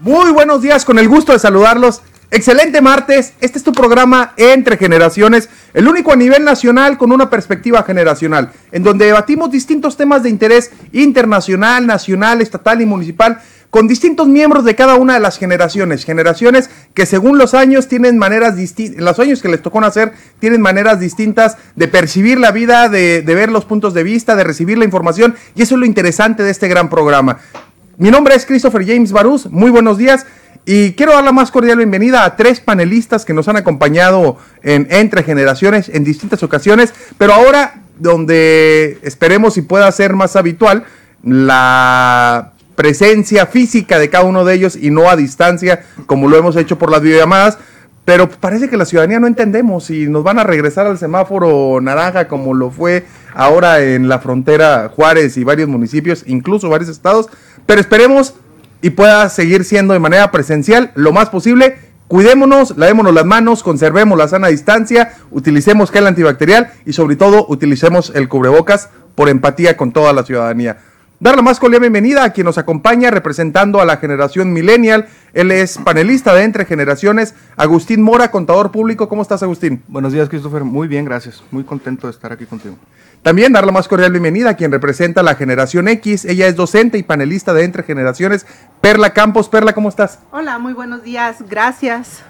Muy buenos días, con el gusto de saludarlos. Excelente martes, este es tu programa Entre Generaciones, el único a nivel nacional con una perspectiva generacional, en donde debatimos distintos temas de interés internacional, nacional, estatal y municipal, con distintos miembros de cada una de las generaciones, generaciones que según los años tienen maneras distintas, los años que les tocó nacer, tienen maneras distintas de percibir la vida, de, ver los puntos de vista, de recibir la información, y eso es lo interesante de este gran programa. Mi nombre es Christopher James Barús, muy buenos días. Y quiero dar la más cordial bienvenida a tres panelistas que nos han acompañado en Entre Generaciones en distintas ocasiones, pero ahora donde esperemos y pueda ser más habitual la presencia física de cada uno de ellos y no a distancia como lo hemos hecho por las videollamadas, pero parece que la ciudadanía no entendemos y nos van a regresar al semáforo naranja como lo fue ahora en la frontera Juárez y varios municipios, incluso varios estados, pero esperemos y pueda seguir siendo de manera presencial lo más posible. Cuidémonos, lavémonos las manos, conservemos la sana distancia, utilicemos gel antibacterial y sobre todo utilicemos el cubrebocas por empatía con toda la ciudadanía. Dar la más cordial bienvenida a quien nos acompaña representando a la generación millennial. Él es panelista de Entre Generaciones, Agustín Mora, contador público. ¿Cómo estás, Agustín? Buenos días, Christopher. Muy bien, gracias. Muy contento de estar aquí contigo. También dar la más cordial bienvenida a quien representa a la generación X. Ella es docente y panelista de Entre Generaciones, Perla Campos. Perla, ¿cómo estás? Hola, muy buenos días. Gracias.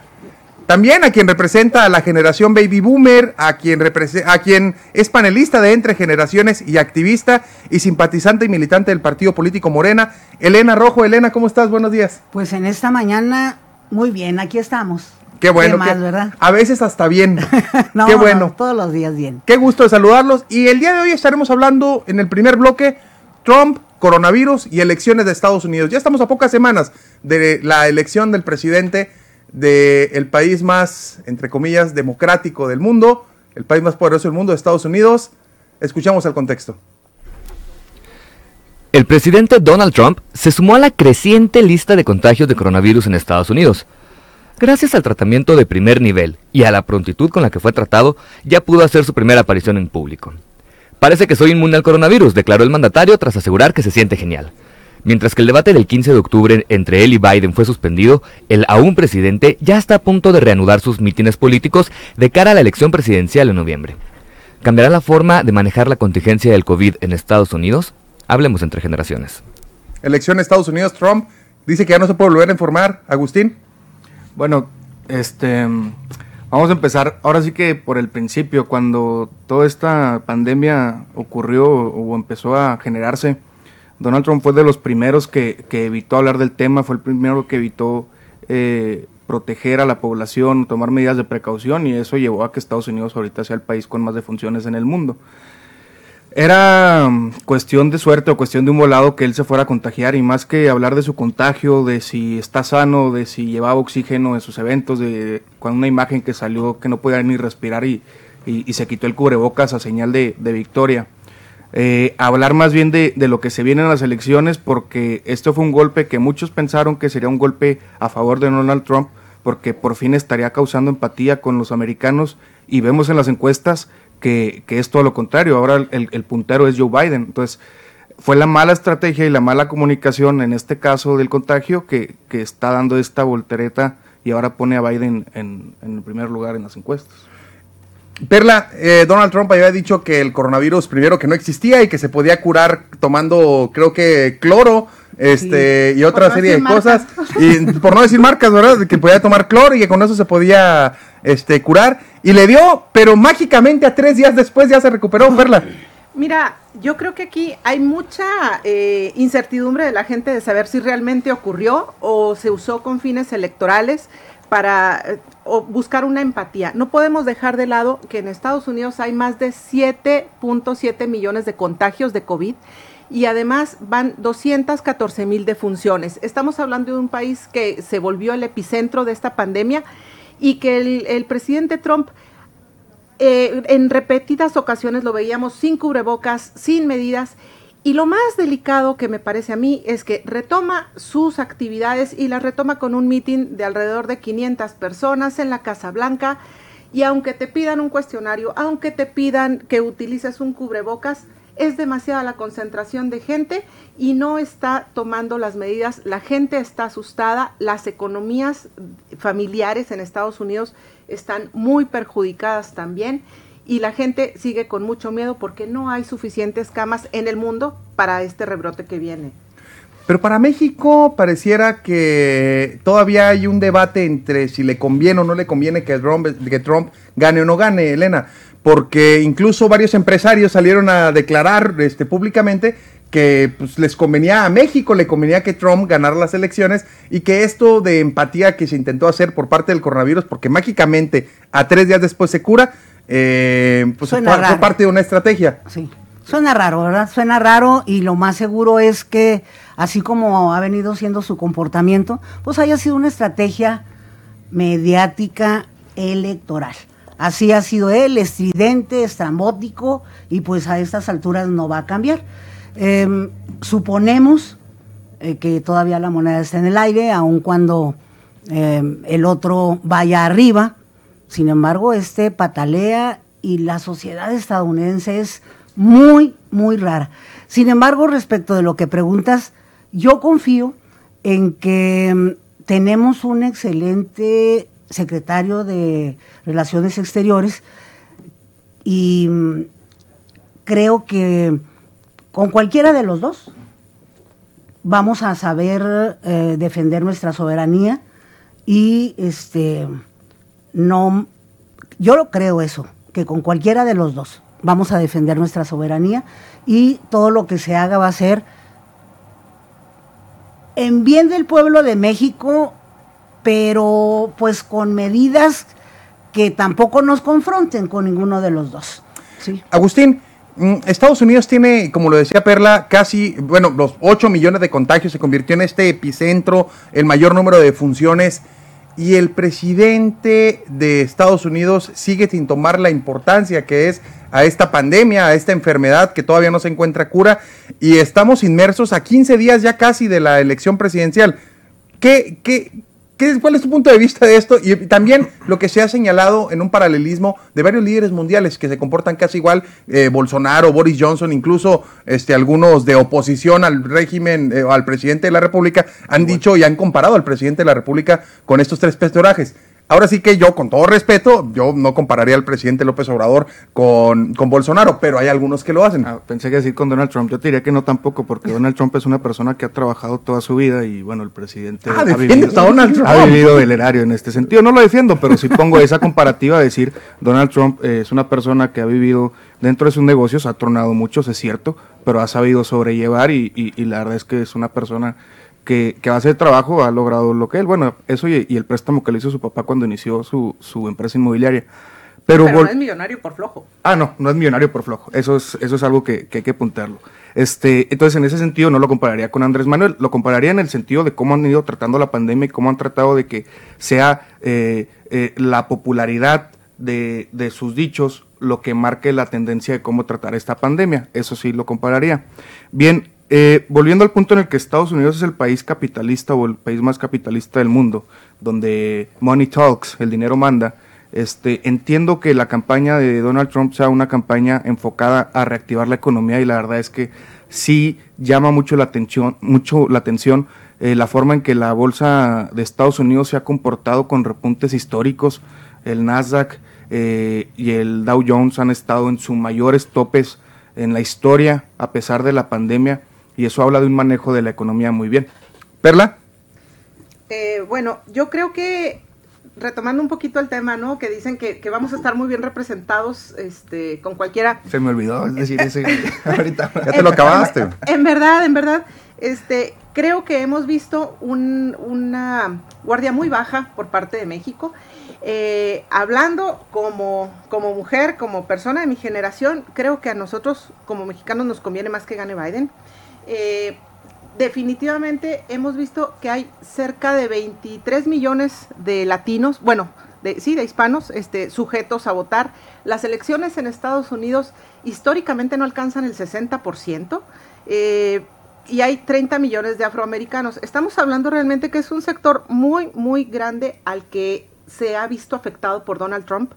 También a quien representa a la generación Baby Boomer, a quien, a quien es panelista de Entre Generaciones y activista y simpatizante y militante del partido político Morena, Elena Rojo. Elena, ¿cómo estás? Buenos días. Pues en esta mañana, muy bien, aquí estamos. Qué bueno. Qué más, que- ¿verdad? A veces hasta bien. No, Qué no, bueno. todos los días bien. Qué gusto de saludarlos. Y el día de hoy estaremos hablando en el primer bloque Trump, coronavirus y elecciones de Estados Unidos. Ya estamos a pocas semanas de la elección del presidente del país más, entre comillas, democrático del mundo, el país más poderoso del mundo, Estados Unidos. Escuchamos el contexto. El presidente Donald Trump se sumó a la creciente lista de contagios de coronavirus en Estados Unidos. Gracias al tratamiento de primer nivel y a la prontitud con la que fue tratado, ya pudo hacer su primera aparición en público. Parece que soy inmune al coronavirus, declaró el mandatario tras asegurar que se siente genial. Mientras que el debate del 15 de octubre entre él y Biden fue suspendido, el aún presidente ya está a punto de reanudar sus mítines políticos de cara a la elección presidencial en noviembre. ¿Cambiará la forma de manejar la contingencia del COVID en Estados Unidos? Hablemos entre generaciones. Elección de Estados Unidos, Trump dice que ya no se puede volver a informar. Agustín. Bueno, este, vamos a empezar ahora sí que por el principio, cuando toda esta pandemia ocurrió o empezó a generarse, Donald Trump fue de los primeros que, que evitó hablar del tema, fue el primero que evitó eh, proteger a la población, tomar medidas de precaución y eso llevó a que Estados Unidos ahorita sea el país con más defunciones en el mundo. Era mm, cuestión de suerte o cuestión de un volado que él se fuera a contagiar y más que hablar de su contagio, de si está sano, de si llevaba oxígeno en sus eventos, de con una imagen que salió que no podía ni respirar y, y- se quitó el cubrebocas a señal de victoria. Eh, hablar más bien de, de lo que se viene en las elecciones porque esto fue un golpe que muchos pensaron que sería un golpe a favor de Donald Trump porque por fin estaría causando empatía con los americanos y vemos en las encuestas que, que es todo lo contrario. Ahora el, el puntero es Joe Biden. Entonces, fue la mala estrategia y la mala comunicación en este caso del contagio que, que está dando esta voltereta y ahora pone a Biden en, en el primer lugar en las encuestas. Perla, eh, Donald Trump había dicho que el coronavirus primero que no existía y que se podía curar tomando, creo que cloro, este, y otra no serie de cosas. Y por no decir marcas, ¿verdad? Que podía tomar cloro y que con eso se podía este, curar. Y le dio, pero mágicamente a tres días después ya se recuperó, Perla. Mira, yo creo que aquí hay mucha eh, incertidumbre de la gente de saber si realmente ocurrió o se usó con fines electorales para eh, o buscar una empatía. No podemos dejar de lado que en Estados Unidos hay más de 7.7 millones de contagios de COVID y además van 214 mil defunciones. Estamos hablando de un país que se volvió el epicentro de esta pandemia y que el, presidente Trump eh, en repetidas ocasiones lo veíamos sin cubrebocas, sin medidas. Y lo más delicado que me parece a mí es que retoma sus actividades y las retoma con un mitin de alrededor de 500 personas en la Casa Blanca Y aunque te pidan un cuestionario, aunque te pidan que utilices un cubrebocas, es demasiada la concentración de gente y no está tomando las medidas. La gente está asustada, las economías familiares en Estados Unidos están muy perjudicadas también y la gente sigue con mucho miedo porque no hay suficientes camas en el mundo para este rebrote que viene. Pero para México pareciera que todavía hay un debate entre si le conviene o no le conviene que Trump, gane o no gane, Elena, porque incluso varios empresarios salieron a declarar este, públicamente que pues, les convenía a México, le convenía que Trump ganara las elecciones y que esto de empatía que se intentó hacer por parte del coronavirus, porque mágicamente a tres días después se cura, eh, pues fue, fue parte de una estrategia. Sí. Suena raro, ¿verdad? Suena raro y lo más seguro es que, así como ha venido siendo su comportamiento, pues haya sido una estrategia mediática electoral. Así ha sido él, estridente, estrambótico, y pues a estas alturas no va a cambiar. Eh, suponemos eh, que todavía la moneda está en el aire, aun cuando eh, el otro vaya arriba. Sin embargo, este patalea y la sociedad estadounidense es muy, muy rara. Sin embargo, respecto de lo que preguntas, yo confío en que mm, tenemos un excelente secretario de Relaciones Exteriores y mm, creo que con cualquiera de los dos vamos a saber eh, defender nuestra soberanía y este no yo lo creo eso que con cualquiera de los dos vamos a defender nuestra soberanía y todo lo que se haga va a ser en bien del pueblo de México, pero pues con medidas que tampoco nos confronten con ninguno de los dos. ¿sí? Agustín, mm, Estados Unidos tiene, como lo decía Perla, casi, bueno, los 8 millones de contagios, se convirtió en este epicentro, el mayor número de funciones y el presidente de Estados Unidos sigue sin tomar la importancia que es a esta pandemia, a esta enfermedad que todavía no se encuentra cura y estamos inmersos a 15 días ya casi de la elección presidencial. ¿Qué, qué, ¿Cuál es tu punto de vista de esto? Y también lo que se ha señalado en un paralelismo de varios líderes mundiales que se comportan casi igual, eh, Bolsonaro, Boris Johnson, incluso este, algunos de oposición al régimen, eh, al presidente de la República, han dicho y han comparado al presidente de la República con estos tres personajes. Ahora sí que yo, con todo respeto, yo no compararía al presidente López Obrador con, con Bolsonaro, pero hay algunos que lo hacen. Ah, pensé que decir con Donald Trump. Yo te diría que no tampoco, porque Donald Trump es una persona que ha trabajado toda su vida y bueno, el presidente Ah, ha, vivido, a Donald Trump. ha vivido del erario en este sentido. No lo defiendo, pero sí pongo esa comparativa a decir, Donald Trump eh, es una persona que ha vivido dentro de sus negocios, ha tronado muchos, es cierto, pero ha sabido sobrellevar y, y- y la verdad es que es una persona que, que a base de trabajo ha logrado lo que él, bueno, eso y, y el préstamo que le hizo su papá cuando inició su, su empresa inmobiliaria. Pero, no es millonario por flojo. Ah, no, no es millonario por flojo. Eso es, eso es algo que, que hay que apuntarlo. Este, entonces, en ese sentido, no lo compararía con Andrés Manuel. Lo compararía en el sentido de cómo han ido tratando la pandemia y cómo han tratado de que sea eh, eh, la popularidad de, de sus dichos lo que marque la tendencia de cómo tratar esta pandemia. Eso sí lo compararía. Bien, eh, volviendo al punto en el que Estados Unidos es el país capitalista o el país más capitalista del mundo, donde money talks, el dinero manda, este, entiendo que la campaña de Donald Trump sea una campaña enfocada a reactivar la economía y la verdad es que sí llama mucho la atención, mucho la atención eh, la forma en que la bolsa de Estados Unidos se ha comportado con repuntes históricos. El Nasdaq eh, y el Dow Jones han estado en sus mayores topes en la historia a pesar de la pandemia y eso habla de un manejo de la economía muy bien. Perla, Eh, bueno, yo creo que retomando un poquito el tema, ¿no? Que dicen que, que vamos a estar muy bien representados este, con cualquiera. Se me olvidó decir ese ahorita. ya te lo acabaste. En verdad, en verdad, este, creo que hemos visto un- una guardia muy baja por parte de México. Eh, hablando como, como mujer, como persona de mi generación, creo que a nosotros como mexicanos nos conviene más que gane Biden. Eh, definitivamente hemos visto que hay cerca de 23 millones de latinos, bueno, de, sí, de hispanos, este, sujetos a votar. Las elecciones en Estados Unidos históricamente no alcanzan el 60%. eh, y hay 30 millones de afroamericanos. Estamos hablando realmente que es un sector muy, muy grande al que se ha visto afectado por Donald Trump.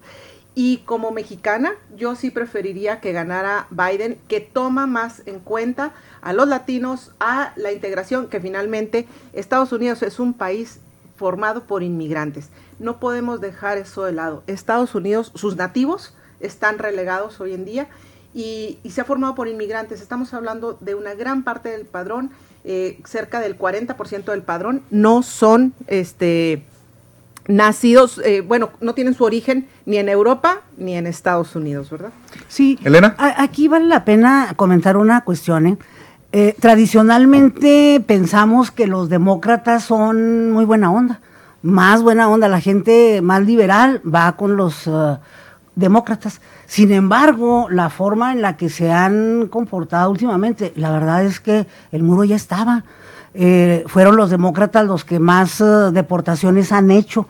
Y como mexicana, yo sí preferiría que ganara Biden, que toma más en cuenta a los latinos, a la integración, que finalmente Estados Unidos es un país formado por inmigrantes. No podemos dejar eso de lado. Estados Unidos, sus nativos están relegados hoy en día y, se ha formado por inmigrantes. Estamos hablando de una gran parte del padrón, eh, cerca del 40% del padrón no son este, nacidos, eh, bueno, no tienen su origen ni en Europa ni en Estados Unidos, ¿verdad? Sí. Elena. aquí vale la pena comentar una cuestión. ¿eh? Eh, tradicionalmente pensamos que los demócratas son muy buena onda, más buena onda, la gente más liberal va con los uh, demócratas. Sin embargo, la forma en la que se han comportado últimamente, la verdad es que el muro ya estaba. Eh, fueron los demócratas los que más uh, deportaciones han hecho.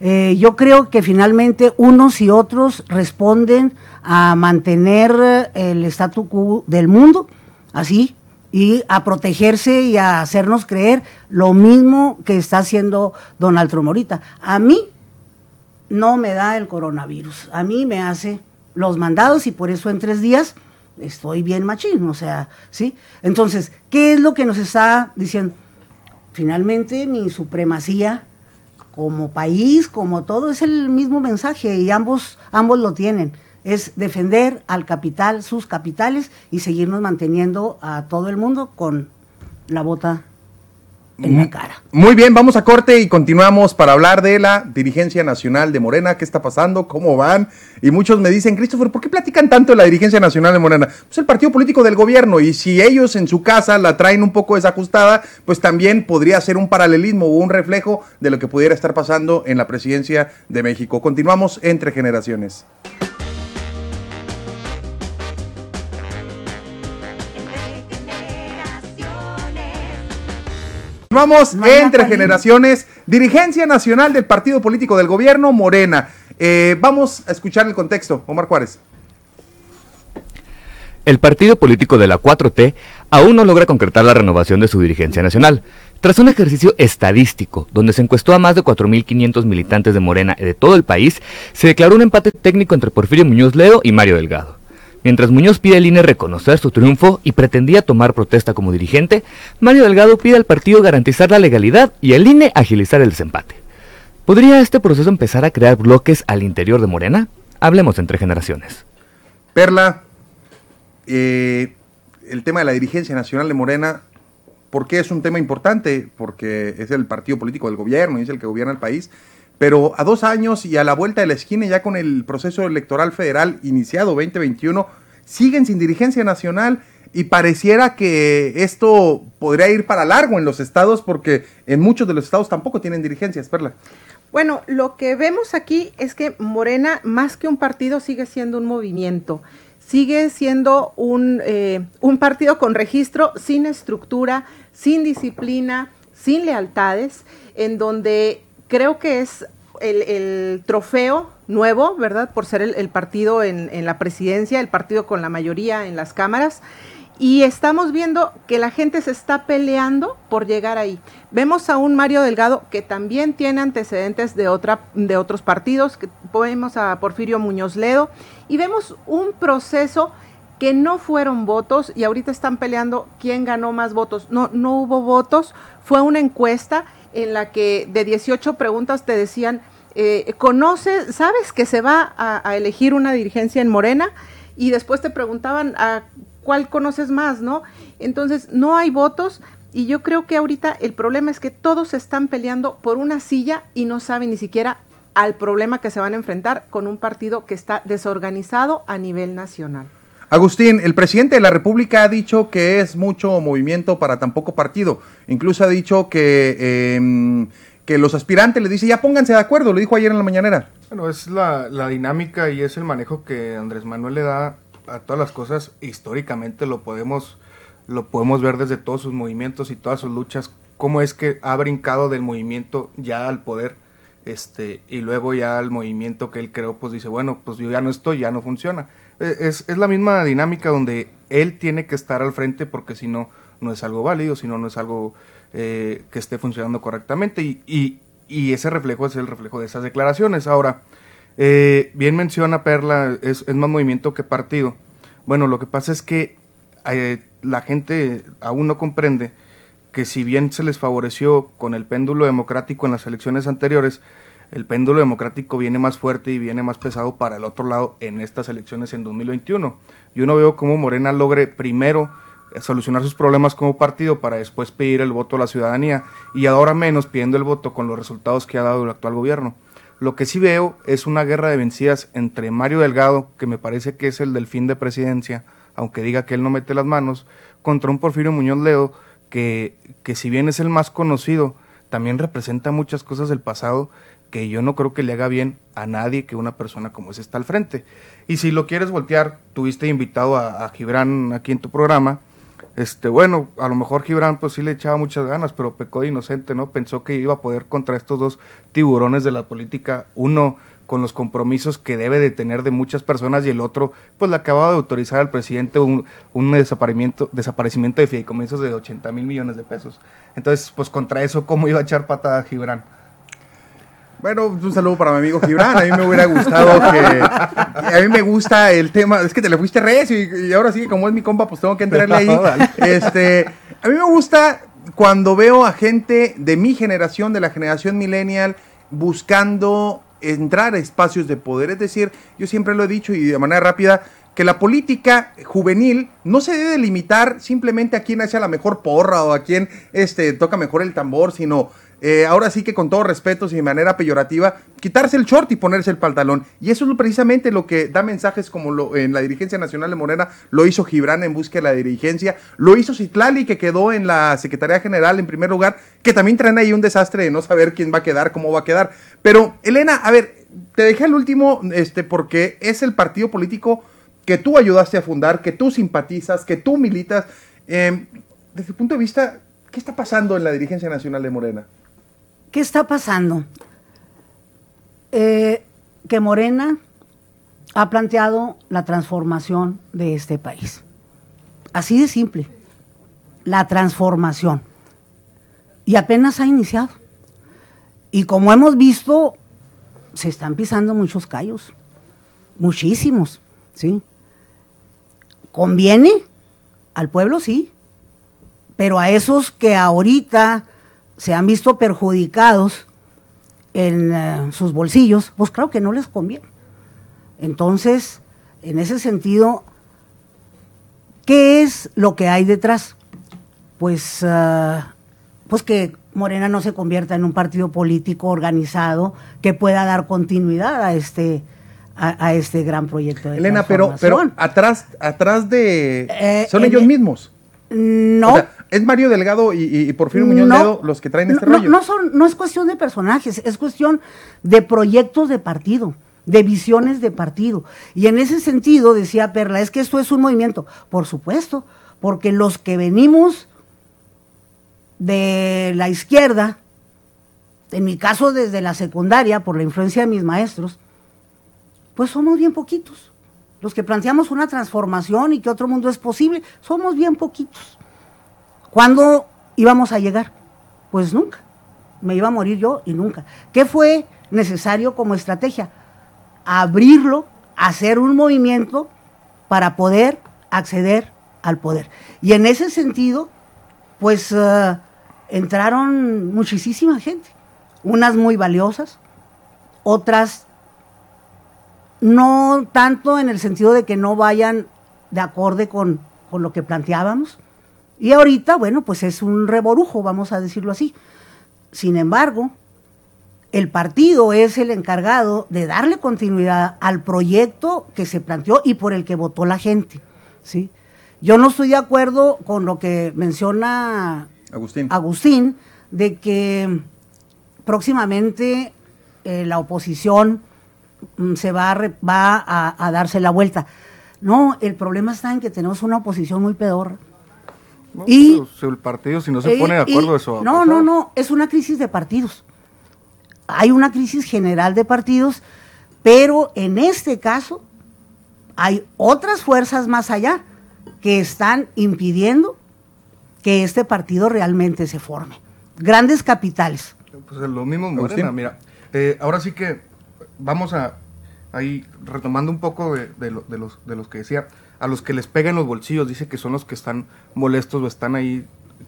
Eh, yo creo que finalmente unos y otros responden a mantener el statu quo del mundo, así, y a protegerse y a hacernos creer lo mismo que está haciendo Donald Trump ahorita. A mí no me da el coronavirus, a mí me hace los mandados y por eso en tres días estoy bien machismo, o sea, ¿sí? Entonces, ¿qué es lo que nos está diciendo? Finalmente mi supremacía como país, como todo, es el mismo mensaje y ambos, ambos lo tienen es defender al capital, sus capitales y seguirnos manteniendo a todo el mundo con la bota en la cara. Muy bien, vamos a corte y continuamos para hablar de la dirigencia nacional de Morena, qué está pasando, cómo van. Y muchos me dicen, Christopher, ¿por qué platican tanto de la dirigencia nacional de Morena? Pues el partido político del gobierno y si ellos en su casa la traen un poco desajustada, pues también podría ser un paralelismo o un reflejo de lo que pudiera estar pasando en la presidencia de México. Continuamos entre generaciones. Vamos entre generaciones, dirigencia nacional del partido político del gobierno, Morena. Eh, vamos a escuchar el contexto, Omar Juárez. El partido político de la 4T aún no logra concretar la renovación de su dirigencia nacional. Tras un ejercicio estadístico, donde se encuestó a más de 4.500 militantes de Morena de todo el país, se declaró un empate técnico entre Porfirio Muñoz Ledo y Mario Delgado. Mientras Muñoz pide al INE reconocer su triunfo y pretendía tomar protesta como dirigente, Mario Delgado pide al partido garantizar la legalidad y al INE agilizar el desempate. ¿Podría este proceso empezar a crear bloques al interior de Morena? Hablemos entre generaciones. Perla, eh, el tema de la dirigencia nacional de Morena, ¿por qué es un tema importante? Porque es el partido político del gobierno y es el que gobierna el país. Pero a dos años y a la vuelta de la esquina, ya con el proceso electoral federal iniciado 2021, siguen sin dirigencia nacional y pareciera que esto podría ir para largo en los estados porque en muchos de los estados tampoco tienen dirigencias, Perla. Bueno, lo que vemos aquí es que Morena, más que un partido, sigue siendo un movimiento, sigue siendo un, eh, un partido con registro, sin estructura, sin disciplina, sin lealtades, en donde creo que es el, trofeo nuevo, ¿verdad? Por ser el, partido en, la presidencia, el partido con la mayoría en las cámaras. Y estamos viendo que la gente se está peleando por llegar ahí. Vemos a un Mario Delgado que también tiene antecedentes de, otra, de otros partidos, que vemos a Porfirio Muñoz Ledo, y vemos un proceso que no fueron votos y ahorita están peleando quién ganó más votos. No, no hubo votos, fue una encuesta en la que de 18 preguntas te decían, eh, ¿conoces, sabes que se va a, elegir una dirigencia en Morena? Y después te preguntaban a cuál conoces más, ¿no? Entonces, no hay votos y yo creo que ahorita el problema es que todos están peleando por una silla y no saben ni siquiera al problema que se van a enfrentar con un partido que está desorganizado a nivel nacional. Agustín, el presidente de la República ha dicho que es mucho movimiento para tan poco partido. Incluso ha dicho que, em, que los aspirantes le dicen, ya pónganse de acuerdo, lo dijo ayer en la mañanera. Bueno, es la, dinámica y es el manejo que Andrés Manuel le da a todas las cosas. Históricamente lo podemos, lo podemos ver desde todos sus movimientos y todas sus luchas, cómo es que ha brincado del movimiento ya al poder. Este, y luego ya al movimiento que él creó, pues dice, bueno, pues yo ya no estoy, ya no funciona es, es, la misma dinámica donde él tiene que estar al frente porque si no, no es algo válido, si no, no es algo eh, que esté funcionando correctamente. Y, y, ese reflejo es el reflejo de esas declaraciones. Ahora, eh, bien menciona Perla, es, más movimiento que partido. Bueno, lo que pasa es que eh, la gente aún no comprende que si bien se les favoreció con el péndulo democrático en las elecciones anteriores, el péndulo democrático viene más fuerte y viene más pesado para el otro lado en estas elecciones en 2021. Yo no veo cómo Morena logre primero solucionar sus problemas como partido para después pedir el voto a la ciudadanía y ahora menos pidiendo el voto con los resultados que ha dado el actual gobierno. Lo que sí veo es una guerra de vencidas entre Mario Delgado, que me parece que es el del fin de presidencia, aunque diga que él no mete las manos, contra un Porfirio Muñoz Ledo, que, que si bien es el más conocido, también representa muchas cosas del pasado que yo no creo que le haga bien a nadie que una persona como ese está al frente. Y si lo quieres voltear, tuviste invitado a, a Gibran aquí en tu programa, este, bueno, a lo mejor Gibran pues sí le echaba muchas ganas, pero pecó de inocente, ¿no? Pensó que iba a poder contra estos dos tiburones de la política, uno con los compromisos que debe de tener de muchas personas y el otro, pues le acababa de autorizar al presidente un, un desaparecimiento, desaparecimiento de fideicomisos de 80 mil millones de pesos. Entonces, pues contra eso, ¿cómo iba a echar patada Gibran? Bueno, un saludo para mi amigo Gibran. A mí me hubiera gustado que. A mí me gusta el tema. Es que te le fuiste recio y, ahora sí, como es mi compa, pues tengo que entrarle ahí. Este, a mí me gusta cuando veo a gente de mi generación, de la generación millennial, buscando entrar a espacios de poder. Es decir, yo siempre lo he dicho y de manera rápida, que la política juvenil no se debe limitar simplemente a quien hace la mejor porra o a quien este, toca mejor el tambor, sino eh, ahora sí que con todo respeto de manera peyorativa, quitarse el short y ponerse el pantalón. Y eso es precisamente lo que da mensajes como lo, en la dirigencia nacional de Morena, lo hizo Gibran en busca de la dirigencia, lo hizo Citlali que quedó en la Secretaría General en primer lugar, que también traen ahí un desastre de no saber quién va a quedar, cómo va a quedar. Pero Elena, a ver, te dejé el último este, porque es el partido político que tú ayudaste a fundar, que tú simpatizas, que tú militas. Em, desde el punto de vista, ¿qué está pasando en la dirigencia nacional de Morena? ¿Qué está pasando? Eh, que Morena ha planteado la transformación de este país. Así de simple. La transformación. Y apenas ha iniciado. Y como hemos visto, se están pisando muchos callos. Muchísimos. ¿Sí? ¿Conviene? Al pueblo sí. Pero a esos que ahorita se han visto perjudicados en eh, sus bolsillos, pues claro que no les conviene. Entonces, en ese sentido, ¿qué es lo que hay detrás? Pues, eh, pues que Morena no se convierta en un partido político organizado que pueda dar continuidad a este, a, este gran proyecto de Elena, pero, pero atrás, atrás de... Eh, son ellos mismos. No. Es Mario Delgado y, Porfirio Muñoz Ledo los que traen este rollo. No, son, no es cuestión de personajes, es cuestión de proyectos de partido, de visiones de partido. Y en ese sentido, decía Perla, es que esto es un movimiento. Por supuesto, porque los que venimos de la izquierda, en mi caso desde la secundaria, por la influencia de mis maestros, pues somos bien poquitos los que planteamos una transformación y que otro mundo es posible, somos bien poquitos. ¿Cuándo íbamos a llegar? Pues nunca. Me iba a morir yo y nunca. ¿Qué fue necesario como estrategia? Abrirlo, hacer un movimiento para poder acceder al poder. Y en ese sentido, pues eh, entraron muchísima gente, unas muy valiosas, otras no tanto en el sentido de que no vayan de acorde con, lo que planteábamos. Y ahorita, bueno, pues es un reborujo, vamos a decirlo así. Sin embargo, el partido es el encargado de darle continuidad al proyecto que se planteó y por el que votó la gente. ¿sí? Yo no estoy de acuerdo con lo que menciona Agustín, Agustín de que próximamente eh, la oposición Mm, se va, a, va a, darse la vuelta. No, el problema está en que tenemos una oposición muy peor. Y el partido, si no se pone de acuerdo, eso. no, no, no, es una crisis de partidos. Hay una crisis general de partidos, pero en este caso hay otras fuerzas más allá que están impidiendo que este partido realmente se forme. Grandes capitales, Pues lo mismo Morena, mira. Eh, ahora sí que vamos a ahí retomando un poco de, de, los, de los que decía, a los que les pega en los bolsillos, dice que son los que están molestos o están ahí,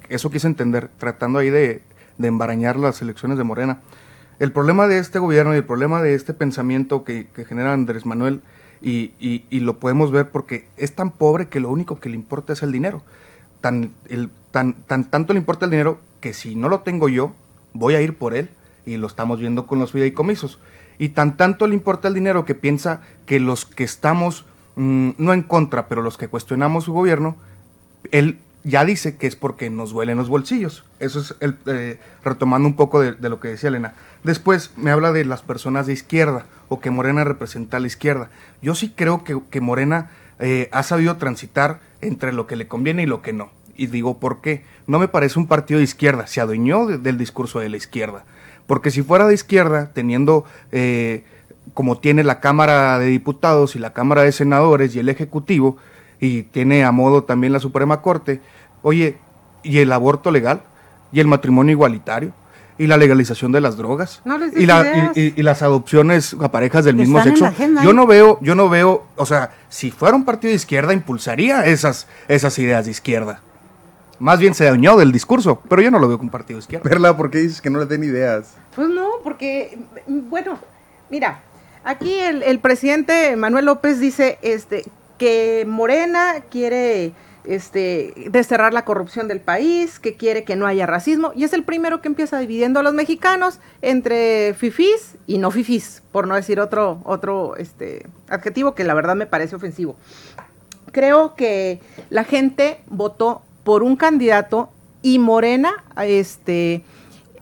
eso quise entender, tratando ahí de, de embarañar las elecciones de Morena. El problema de este gobierno y el problema de este pensamiento que, genera Andrés Manuel, y, y, y, lo podemos ver porque es tan pobre que lo único que le importa es el dinero. Tan, el, tan, tan, tanto le importa el dinero que si no lo tengo yo, voy a ir por él. Y lo estamos viendo con los fideicomisos. Y tan tanto le importa el dinero que piensa que los que estamos, mmm, no en contra, pero los que cuestionamos su gobierno, él ya dice que es porque nos duelen los bolsillos. Eso es el, eh, retomando un poco de, lo que decía Elena. Después me habla de las personas de izquierda o que Morena representa a la izquierda. Yo sí creo que, Morena eh, ha sabido transitar entre lo que le conviene y lo que no. Y digo, ¿por qué? No me parece un partido de izquierda, se adueñó de, del discurso de la izquierda. Porque si fuera de izquierda, teniendo eh, como tiene la Cámara de Diputados y la Cámara de Senadores y el Ejecutivo, y tiene a modo también la Suprema Corte, oye, ¿y el aborto legal? ¿Y el matrimonio igualitario? ¿Y la legalización de las drogas? No les y, la, y, y, y, las adopciones a parejas del mismo sexo. Yo no veo, yo no veo, o sea, si fuera un partido de izquierda, impulsaría esas, esas ideas de izquierda. Más bien se dañó del discurso, pero yo no lo veo con partido de izquierda. Perla, ¿por qué dices que no le den ideas? Pues no, porque, bueno, mira, aquí el, el presidente Manuel López dice este, que Morena quiere este, desterrar la corrupción del país, que quiere que no haya racismo, y es el primero que empieza dividiendo a los mexicanos entre fifís y no fifís, por no decir otro, otro este, adjetivo que la verdad me parece ofensivo. Creo que la gente votó por un candidato y Morena este,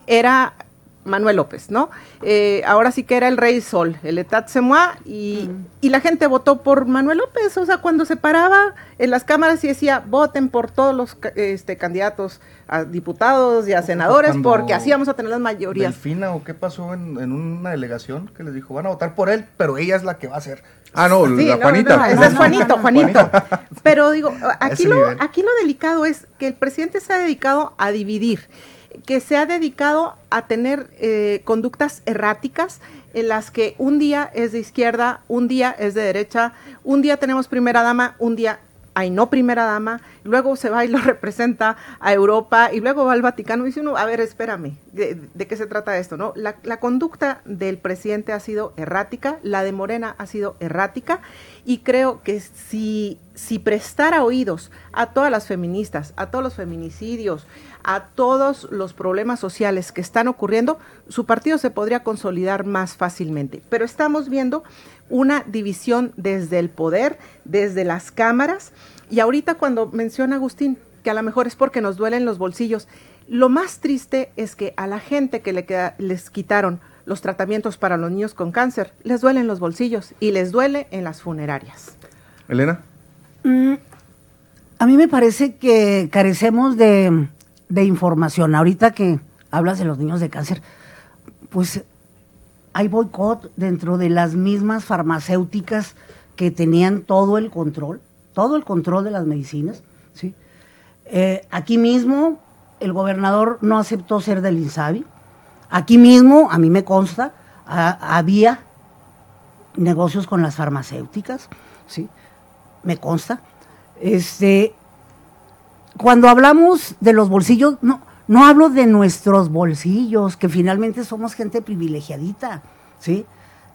era Manuel López, ¿no? Eh, ahora sí que era el rey sol, el etat se moi, y, mm. y, la gente votó por Manuel López, o sea, cuando se paraba en las cámaras y decía, voten por todos los este, candidatos a diputados y a senadores, porque así vamos a tener las mayorías. Delfina, ¿o qué pasó en, en, una delegación que les dijo, van a votar por él, pero ella es la que va a hacer? Ah, no, sí, la no, Juanita. No, ese es Juanito, Juanito. Pero digo, aquí lo, aquí lo delicado es que el presidente se ha dedicado a dividir que se ha dedicado a tener eh, conductas erráticas en las que un día es de izquierda, un día es de derecha, un día tenemos primera dama, un día hay no primera dama, luego se va y lo representa a Europa y luego va al Vaticano y dice uno, a ver, espérame, ¿de, qué se trata esto? no la, la, conducta del presidente ha sido errática, la de Morena ha sido errática y creo que si, si prestara oídos a todas las feministas, a todos los feminicidios, a todos los problemas sociales que están ocurriendo, su partido se podría consolidar más fácilmente. Pero estamos viendo una división desde el poder, desde las cámaras, y ahorita cuando menciona Agustín que a lo mejor es porque nos duelen los bolsillos, lo más triste es que a la gente que le queda, les quitaron los tratamientos para los niños con cáncer, les duelen los bolsillos y les duele en las funerarias. Elena. Mm, a mí me parece que carecemos de, de información. Ahorita que hablas de los niños de cáncer, pues hay boicot dentro de las mismas farmacéuticas que tenían todo el control, todo el control de las medicinas. ¿sí? Eh, aquí mismo el gobernador no aceptó ser del INSABI. Aquí mismo, a mí me consta, había negocios con las farmacéuticas, ¿sí? Me consta. Este, cuando hablamos de los bolsillos, no, no hablo de nuestros bolsillos, que finalmente somos gente privilegiadita, ¿sí?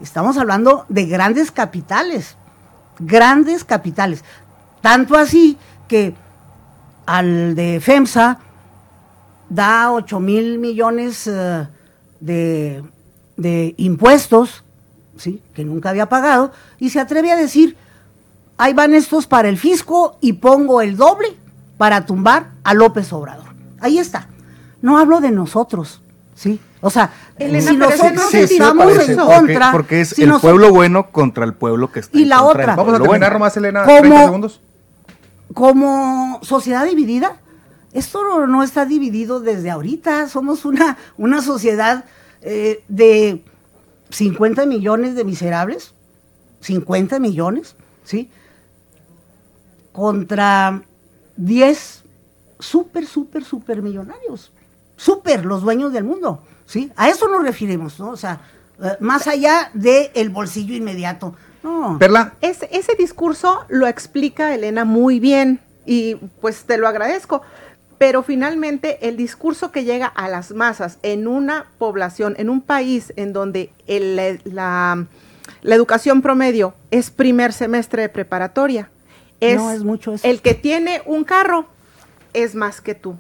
Estamos hablando de grandes capitales, grandes capitales. Tanto así que al de FEMSA da 8 mil millones uh, de, de, impuestos, ¿sí? que nunca había pagado, y se atreve a decir, ahí van estos para el fisco y pongo el doble para tumbar a López Obrador. Ahí está. No hablo de nosotros, ¿sí? O sea, Elena, si nosotros sí, estamos sí, en contra... porque es si el nos... pueblo bueno contra el pueblo que está Y en la otra. Vamos a terminar bueno. nomás, Elena, ¿Cómo? 30 segundos. Como sociedad dividida, esto no, no está dividido desde ahorita. Somos una, una sociedad eh, de 50 millones de miserables, 50 millones, ¿sí? Contra 10 súper, súper, súper millonarios. súper los dueños del mundo, ¿sí? A eso nos referimos, ¿no? O sea, eh, más allá del bolsillo inmediato. No. Perla, Ese, ese discurso lo explica Elena muy bien y pues te lo agradezco. Pero finalmente el discurso que llega a las masas en una población, en un país en donde el- la, la educación promedio es primer semestre de preparatoria, es, No, es mucho eso. el que tiene un carro es más que tú.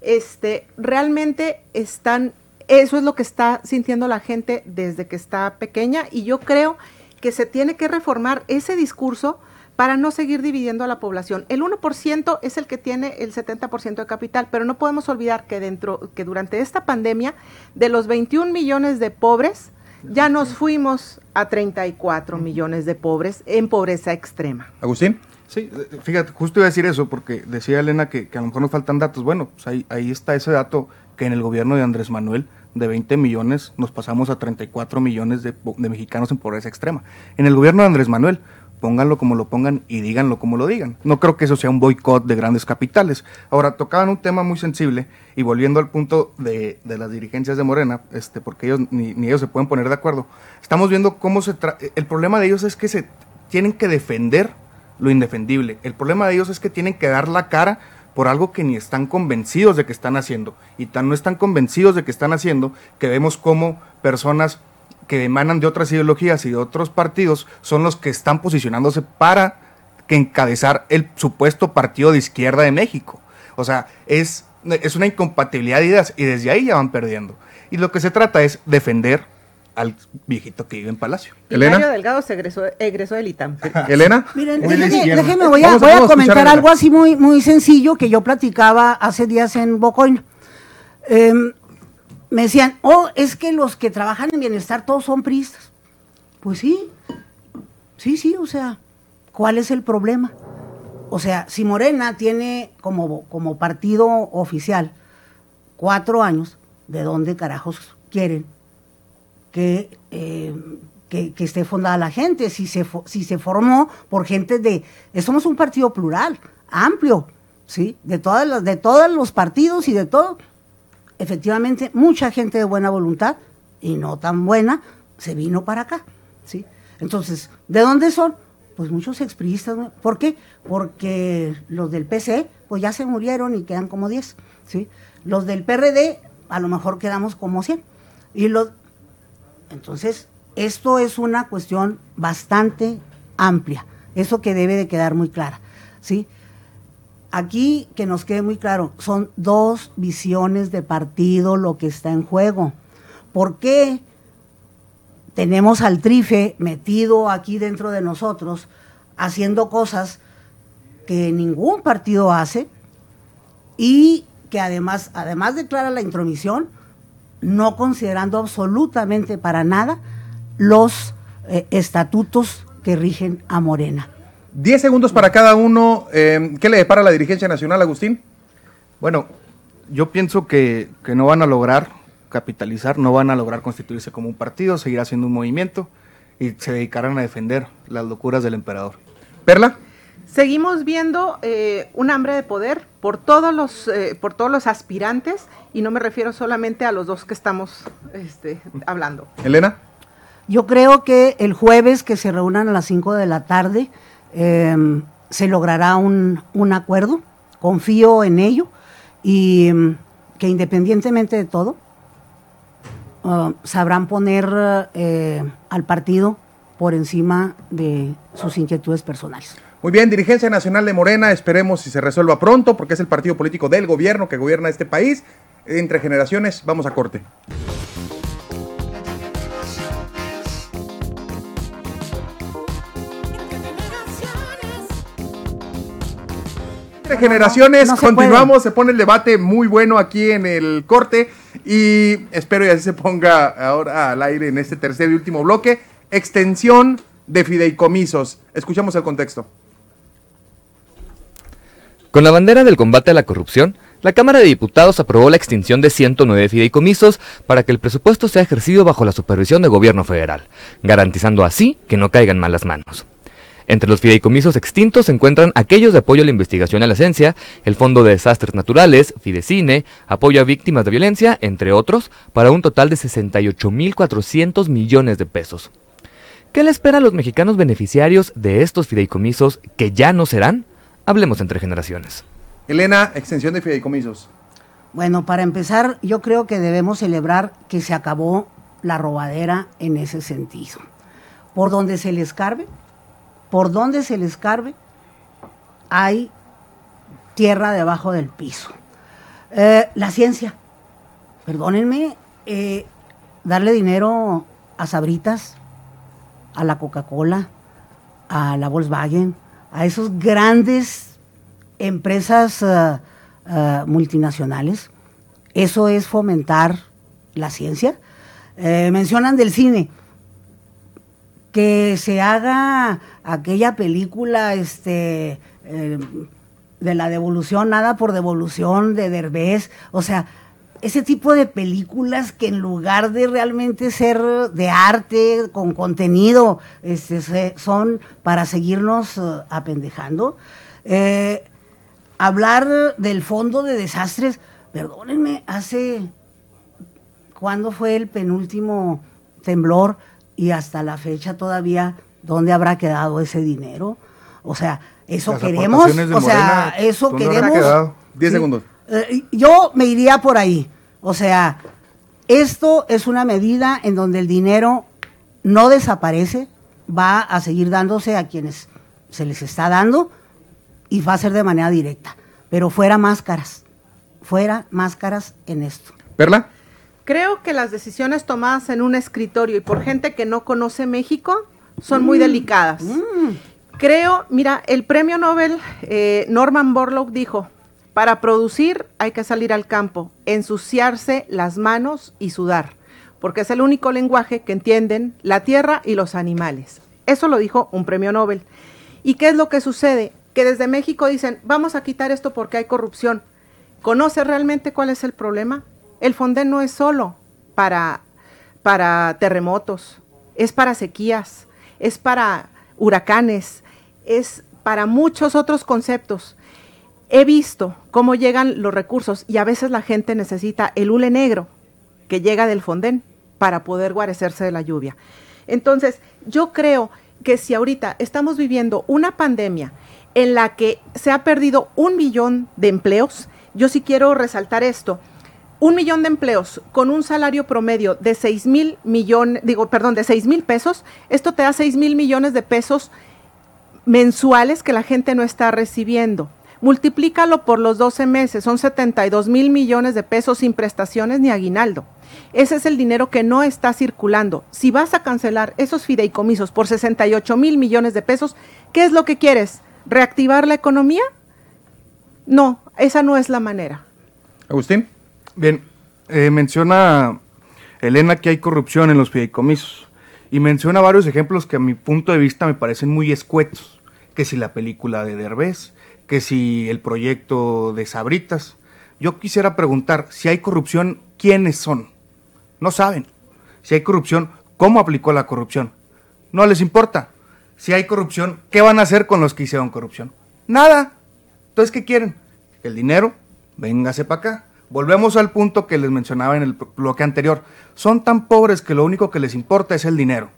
Este, realmente están, eso es lo que está sintiendo la gente desde que está pequeña y yo creo que se tiene que reformar ese discurso para no seguir dividiendo a la población. El 1% es el que tiene el 70% de capital, pero no podemos olvidar que dentro que durante esta pandemia de los 21 millones de pobres ya nos fuimos a 34 millones de pobres en pobreza extrema. Agustín. Sí, fíjate, justo iba a decir eso, porque decía Elena que, a lo mejor nos faltan datos. Bueno, pues ahí, ahí está ese dato que en el gobierno de Andrés Manuel, de 20 millones, nos pasamos a 34 millones de, mexicanos en pobreza extrema. En el gobierno de Andrés Manuel, pónganlo como lo pongan y díganlo como lo digan. No creo que eso sea un boicot de grandes capitales. Ahora, tocaban un tema muy sensible y volviendo al punto de, las dirigencias de Morena, este, porque ellos ni, ni ellos se pueden poner de acuerdo, estamos viendo cómo se... tra- El problema de ellos es que se tienen que defender lo indefendible. El problema de ellos es que tienen que dar la cara por algo que ni están convencidos de que están haciendo. Y tan no están convencidos de que están haciendo que vemos como personas que emanan de otras ideologías y de otros partidos son los que están posicionándose para que encabezar el supuesto partido de izquierda de México. O sea, es, es una incompatibilidad de ideas y desde ahí ya van perdiendo. Y lo que se trata es defender al viejito que vive en Palacio. Elena. Hilario Delgado se egresó, egresó del ITAM. Elena. Miren, déjeme, voy a, Vamos voy a comentar a algo así muy, muy sencillo que yo platicaba hace días en Bocoin. Em, me decían, oh, es que los que trabajan en bienestar todos son priistas. Pues sí, sí, sí, o sea, ¿cuál es el problema? O sea, si Morena tiene como, como partido oficial cuatro años, ¿de dónde carajos quieren que, eh, que, esté fundada la gente, si se, formó por gente de... eh, Somos un partido plural, amplio, ¿sí? De, todas todos los partidos y de todo. Efectivamente, mucha gente de buena voluntad y no tan buena se vino para acá, ¿sí? Entonces, ¿de dónde son? Pues muchos expriistas. ¿Por qué? Porque los del PC, pues ya se murieron y quedan como 10, ¿sí? Los del PRD, a lo mejor quedamos como 100. Y los, entonces, esto es una cuestión bastante amplia, eso que debe de quedar muy clara, ¿sí? Aquí, que nos quede muy claro, son dos visiones de partido lo que está en juego. ¿Por qué tenemos al trife metido aquí dentro de nosotros, haciendo cosas que ningún partido hace y que además, además declara la intromisión, no considerando absolutamente para nada los eh, estatutos que rigen a Morena. Diez segundos para cada uno. Eh, ¿Qué le depara la dirigencia nacional, Agustín? Bueno, yo pienso que, que no van a lograr capitalizar, no van a lograr constituirse como un partido, seguirá siendo un movimiento y se dedicarán a defender las locuras del emperador. Perla. Seguimos viendo eh, un hambre de poder por todos los eh, por todos los aspirantes y no me refiero solamente a los dos que estamos este, hablando. Elena. Yo creo que el jueves que se reúnan a las 5 de la tarde eh, se logrará un, un acuerdo, confío en ello y mm, que independientemente de todo, ah, sabrán poner eh, al partido por encima de sus inquietudes personales. Muy bien, dirigencia nacional de Morena, esperemos si se resuelva pronto, porque es el partido político del gobierno que gobierna este país. Entre generaciones, vamos a corte. Entre generaciones, no continuamos, se pone el debate muy bueno aquí en el corte y espero y así se ponga ahora al aire en este tercer y último bloque. Extensión de fideicomisos. Escuchamos el contexto. Con la bandera del combate a la corrupción, la Cámara de Diputados aprobó la extinción de 109 fideicomisos para que el presupuesto sea ejercido bajo la supervisión del gobierno federal, garantizando así que no caigan malas manos. Entre los fideicomisos extintos se encuentran aquellos de apoyo a la investigación a la ciencia, el Fondo de Desastres Naturales, Fidecine, apoyo a víctimas de violencia, entre otros, para un total de 68.400 millones de pesos. ¿Qué le espera a los mexicanos beneficiarios de estos fideicomisos que ya no serán? Hablemos entre generaciones. Elena, extensión de fideicomisos. Bueno, para empezar, yo creo que debemos celebrar que se acabó la robadera en ese sentido. Por donde se le escarbe, por donde se le escarbe, hay tierra debajo del piso. Eh, la ciencia, perdónenme, eh, darle dinero a Sabritas, a la Coca-Cola, a la Volkswagen, a esos grandes empresas uh, uh, multinacionales. Eso es fomentar la ciencia. Eh, mencionan del cine que se haga aquella película este eh, de la devolución, nada por devolución de Derbez, o sea, ese tipo de películas que en lugar de realmente ser de arte, con contenido, este, son para seguirnos uh, apendejando. Eh, hablar del fondo de desastres, perdónenme, hace, ¿cuándo fue el penúltimo temblor? Y hasta la fecha todavía, ¿dónde habrá quedado ese dinero? O sea, eso Las queremos, o sea, Morena, eso ¿dónde habrá queremos. quedado? 10 Sí. segundos. Eh, yo me iría por ahí. O sea, esto es una medida en donde el dinero no desaparece, va a seguir dándose a quienes se les está dando y va a ser de manera directa. Pero fuera máscaras, fuera máscaras en esto. Perla, Creo que las decisiones tomadas en un escritorio y por gente que no conoce México son muy delicadas. Creo, mira, el premio Nobel eh, Norman Borlaug dijo, para producir hay que salir al campo, ensuciarse las manos y sudar, porque es el único lenguaje que entienden la tierra y los animales. Eso lo dijo un premio Nobel. ¿Y qué es lo que sucede? Que desde México dicen, vamos a quitar esto porque hay corrupción. ¿Conoce realmente cuál es el problema? El Fonden no es solo para, para terremotos, es para sequías, es para huracanes, es para muchos otros conceptos. He visto cómo llegan los recursos y a veces la gente necesita el hule negro que llega del Fonden para poder guarecerse de la lluvia. Entonces, yo creo que si ahorita estamos viviendo una pandemia en la que se ha perdido un millón de empleos, yo sí quiero resaltar esto. Un millón de empleos con un salario promedio de 6 mil millones, digo, perdón, de 6 mil pesos, esto te da 6 mil millones de pesos mensuales que la gente no está recibiendo. Multiplícalo por los 12 meses, son 72 mil millones de pesos sin prestaciones ni aguinaldo. Ese es el dinero que no está circulando. Si vas a cancelar esos fideicomisos por 68 mil millones de pesos, ¿qué es lo que quieres? ¿Reactivar la economía? No, esa no es la manera. Agustín. Bien, eh, menciona Elena que hay corrupción en los fideicomisos y menciona varios ejemplos que a mi punto de vista me parecen muy escuetos, que si la película de Derbez, que si el proyecto de Sabritas. Yo quisiera preguntar, si hay corrupción, ¿quiénes son? No saben. Si hay corrupción, ¿cómo aplicó la corrupción? No les importa. Si hay corrupción, ¿qué van a hacer con los que hicieron corrupción? Nada. Entonces, ¿qué quieren? El dinero, véngase para acá. Volvemos al punto que les mencionaba en el bloque anterior. Son tan pobres que lo único que les importa es el dinero.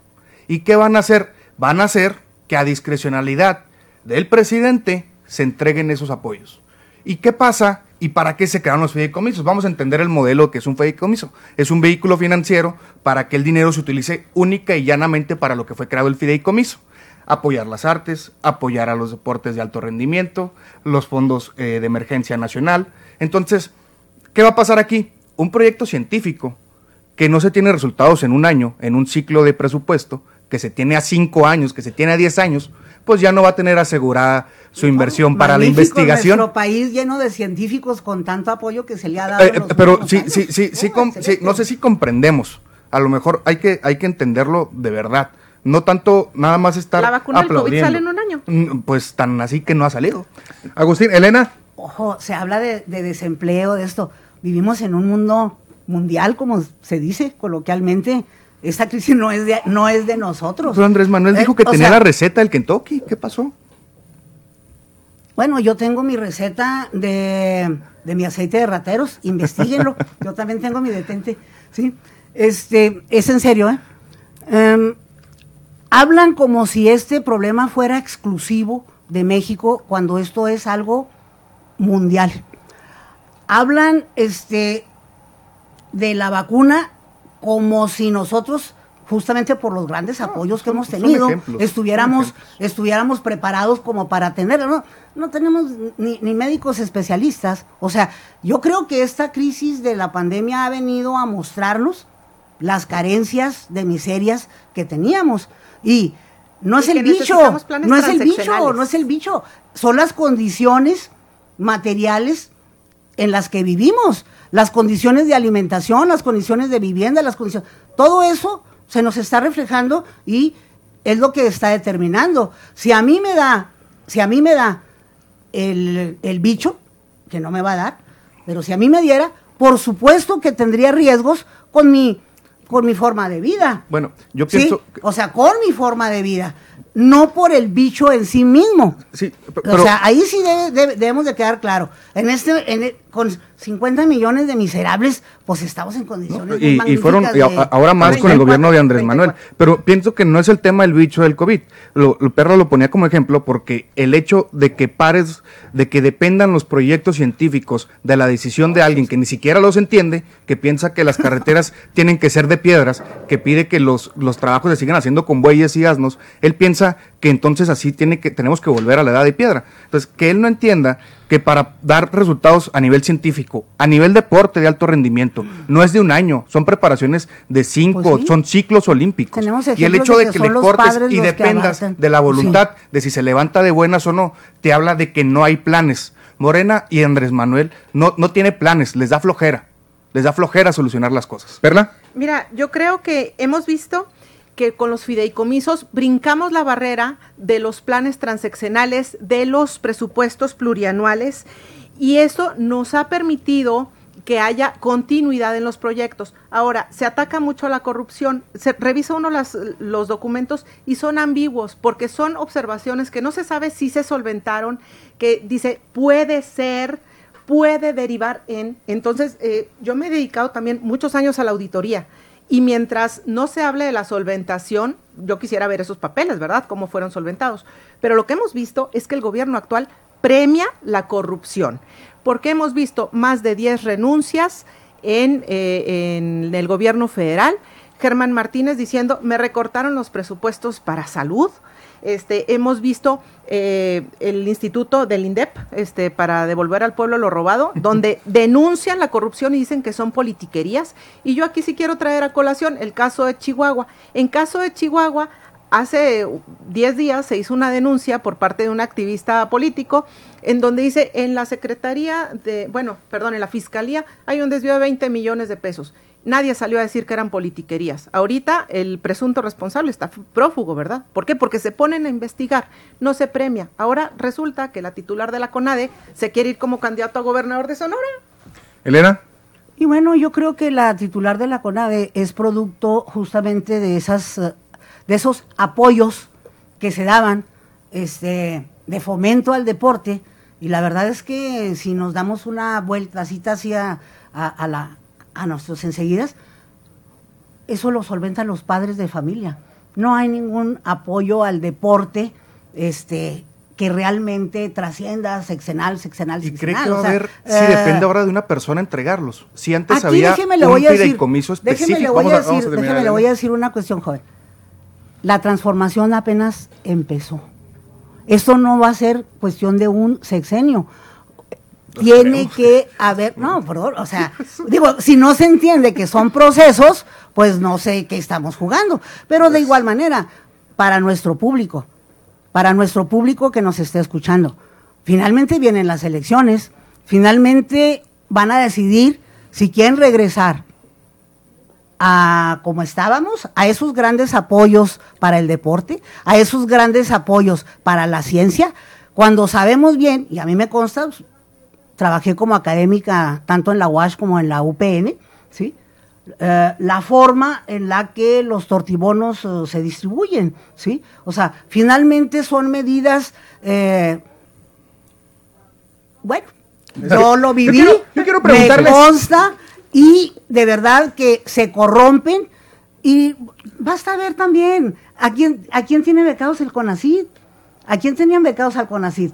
¿Y qué van a hacer? Van a hacer que a discrecionalidad del presidente se entreguen esos apoyos. ¿Y qué pasa? ¿Y para qué se crearon los fideicomisos? Vamos a entender el modelo que es un fideicomiso. Es un vehículo financiero para que el dinero se utilice única y llanamente para lo que fue creado el fideicomiso apoyar las artes, apoyar a los deportes de alto rendimiento, los fondos eh, de emergencia nacional. Entonces, ¿qué va a pasar aquí? Un proyecto científico que no se tiene resultados en un año, en un ciclo de presupuesto, que se tiene a cinco años, que se tiene a diez años, pues ya no va a tener asegurada su inversión para la investigación. Nuestro país lleno de científicos con tanto apoyo que se le ha dado. Eh, los pero sí, años. sí, sí, sí, Oh, no sé si comprendemos. A lo mejor hay que, hay que entenderlo de verdad. No tanto nada más estar La vacuna del COVID aplaudiendo. sale en un año. Mm, Pues tan así que no ha salido. Agustín, Elena. Ojo, se habla de, de desempleo, de esto. Vivimos en un mundo mundial, como se dice coloquialmente, esta crisis no es de, no es de nosotros. Pero Andrés Manuel Eh, dijo que tenía sea, la receta del Kentucky. ¿Qué pasó? Bueno, yo tengo mi receta de, de mi aceite de rateros, investiguenlo. yo también tengo mi detente, ¿sí? Este, es en serio, ¿eh? Em, hablan como si este problema fuera exclusivo de México cuando esto es algo mundial. Hablan este, de la vacuna como si nosotros, justamente por los grandes apoyos que son- hemos tenido, ejemplos, estuviéramos, estuviéramos preparados como para atenderla. No, no tenemos ni, ni médicos especialistas. O sea, yo creo que esta crisis de la pandemia ha venido a mostrarnos las carencias de miserias que teníamos. Y no Y es el bicho, no es el bicho, no es el bicho. Son las condiciones materiales en las que vivimos, las condiciones de alimentación, las condiciones de vivienda, las condiciones, todo eso se nos está reflejando y es lo que está determinando. Si a mí me da, si a mí me da el, el bicho, que no me va a dar, pero si a mí me diera, por supuesto que tendría riesgos con mi, con mi forma de vida. Bueno, yo ¿Sí? pienso. que- O sea, con mi forma de vida, no por el bicho en sí mismo. Sí, p- o pero- sea, ahí sí debe- debe- debemos de quedar claro. En este, en e- con 50 millones de miserables, pues estamos en condiciones muy Y, y fueron y a- ahora más con el 34, gobierno de Andrés Manuel. 34. Pero pienso que no es el tema del bicho del COVID. Lo, el perro lo ponía como ejemplo porque el hecho de que pares, de que dependan los proyectos científicos de la decisión de alguien que ni siquiera los entiende, que piensa que las carreteras tienen que ser de piedras, que pide que los, los trabajos se sigan haciendo con bueyes y asnos, él piensa que entonces así tiene que, tenemos que volver a la edad de piedra. Entonces, que él no entienda que para dar resultados a nivel científico, a nivel deporte de alto rendimiento, no es de un año, son preparaciones de cinco, Pues sí. son ciclos olímpicos. Tenemos y el hecho de de que que le cortes y dependas de la Sí. voluntad de si se levanta de buenas o no, te habla de que no hay planes. Morena y Andrés Manuel no, no tiene planes, les da flojera, les da flojera solucionar las cosas. ¿Perla? Mira, yo creo que hemos visto que con los fideicomisos brincamos la barrera de los planes transeccionales, de los presupuestos plurianuales, y eso nos ha permitido que haya continuidad en los proyectos. Ahora, se ataca mucho a la corrupción. Se revisa uno las- los documentos y son ambiguos porque son observaciones que no se sabe si se solventaron, que dice puede ser, puede derivar en. Entonces, eh, yo me he dedicado también muchos años a la auditoría. Y mientras no se hable de la solventación, yo quisiera ver esos papeles, ¿verdad? Cómo fueron solventados. Pero lo que hemos visto es que el gobierno actual premia la corrupción, porque hemos visto más de 10 renuncias en, eh, en el gobierno federal. Germán Martínez diciendo, me recortaron los presupuestos para salud. Este, hemos visto eh, el instituto del INDEP este, para devolver al pueblo lo robado, donde denuncian la corrupción y dicen que son politiquerías. Y yo aquí sí quiero traer a colación el caso de Chihuahua. En caso de Chihuahua, hace 10 días se hizo una denuncia por parte de un activista político en donde dice en la Secretaría de, bueno, perdón, en la Fiscalía hay un desvío de 20 millones de pesos. Nadie salió a decir que eran politiquerías. Ahorita el presunto responsable está prófugo, ¿verdad? ¿Por qué? Porque se ponen a investigar, no se premia. Ahora resulta que la titular de la CONADE se quiere ir como candidato a gobernador de Sonora. Elena. Y bueno, yo creo que la titular de la CONADE es producto justamente de esas de esos apoyos que se daban este de fomento al deporte y la verdad es que si nos damos una vueltacita hacia a, a la a nuestros enseguidas eso lo solventan los padres de familia. No hay ningún apoyo al deporte este que realmente trascienda sexenal, sexenal, ¿Y cree sexenal. que va o a haber, si eh, depende ahora de una persona entregarlos? Si antes Aquí había déjeme le un voy a decir, fideicomiso déjeme le específico. voy a decir, vamos déjeme le voy a decir una cuestión, joven. La transformación apenas empezó. Esto no va a ser cuestión de un sexenio. Tiene que haber, no, perdón, o sea, digo, si no se entiende que son procesos, pues no sé qué estamos jugando. Pero de igual manera, para nuestro público, para nuestro público que nos esté escuchando, finalmente vienen las elecciones, finalmente van a decidir si quieren regresar a como estábamos, a esos grandes apoyos para el deporte, a esos grandes apoyos para la ciencia, cuando sabemos bien, y a mí me consta, pues, trabajé como académica tanto en la UASH como en la UPN, ¿sí? eh, la forma en la que los tortibonos eh, se distribuyen, ¿sí? O sea, finalmente son medidas, eh, bueno, yo lo viví, Yo quiero- yo quiero me consta y de verdad que se corrompen y basta ver también a quién, a quién tiene becados el CONACID, a quién tenían becados al CONACID.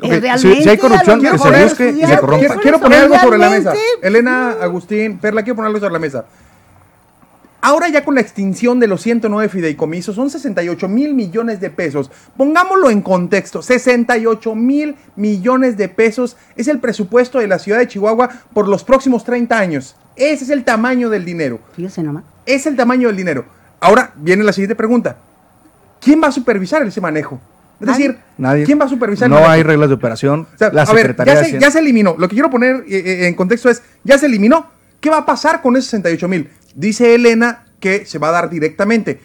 Ok, Eh, si- si hay corrupción, que se busque y se corrompa. Quiero, poner algo sobre la mesa. Elena, Agustín, Perla, quiero poner algo sobre la mesa. Ahora ya con la extinción de los 109 fideicomisos son 68 mil millones de pesos. Pongámoslo en contexto, 68 mil millones de pesos es el presupuesto de la ciudad de Chihuahua por los próximos 30 años. Ese es el tamaño del dinero. Fíjese nomás. Es el tamaño del dinero. Ahora viene la siguiente pregunta. ¿Quién va a supervisar ese manejo? Es decir, Nadie. ¿quién va a supervisar el No hay reglas de operación. O sea, la a ver, ya de se, Hacienda- ya se eliminó. Lo que quiero poner eh, eh, en contexto es, ya se eliminó. ¿Qué va a pasar con esos 68 mil? Dice Elena que se va a dar directamente.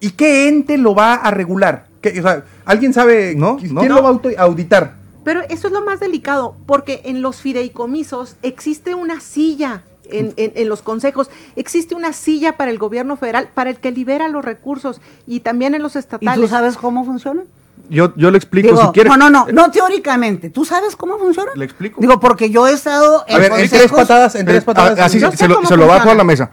¿Y qué ente lo va a regular? ¿Qué- o sea, ¿Alguien sabe No, qui- no. quién lo va a auditar? Pero eso es lo más delicado, porque en los fideicomisos existe una silla. En, en- en los consejos existe una silla para el gobierno federal, para el que libera los recursos y también en los ¿Y estatales. tú sabes cómo funciona? Yo, yo le explico Digo, si quiere. no, no, no, no teóricamente. ¿Tú sabes cómo funciona? ¿Le explico? Digo, porque yo he estado A ver, en tres patadas, en tres Eh, patadas. ah, así se, lo, se lo bajo a la mesa.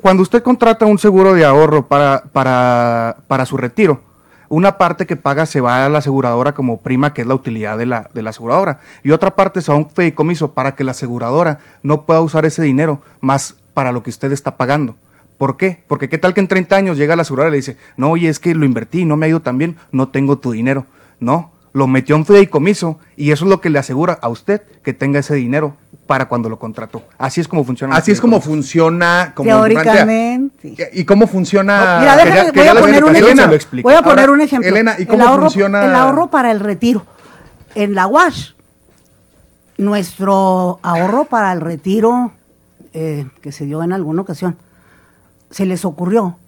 Cuando usted contrata un seguro de ahorro para, para, para su retiro, una parte que paga se va a la aseguradora como prima, que es la utilidad de la, de la aseguradora, y otra parte se va a un fideicomiso para que la aseguradora no pueda usar ese dinero más para lo que usted está pagando. ¿Por qué? Porque qué tal que en 30 años llega la aseguradora y le dice, no, oye, es que lo invertí, no me ha ido tan bien, no tengo tu dinero. No, lo metió en fideicomiso y eso es lo que le asegura a usted que tenga ese dinero para cuando lo contrató. Así es como funciona. Así es como funciona. Como Teóricamente. ¿Y cómo funciona? Mira, déjame, voy a poner un se lo explico. Voy a poner Ahora, un ejemplo. Elena, ¿y el cómo ahorro, funciona? El ahorro para el retiro. En la UASH, nuestro ahorro para el retiro, eh, que se dio en alguna ocasión, se les ocurrió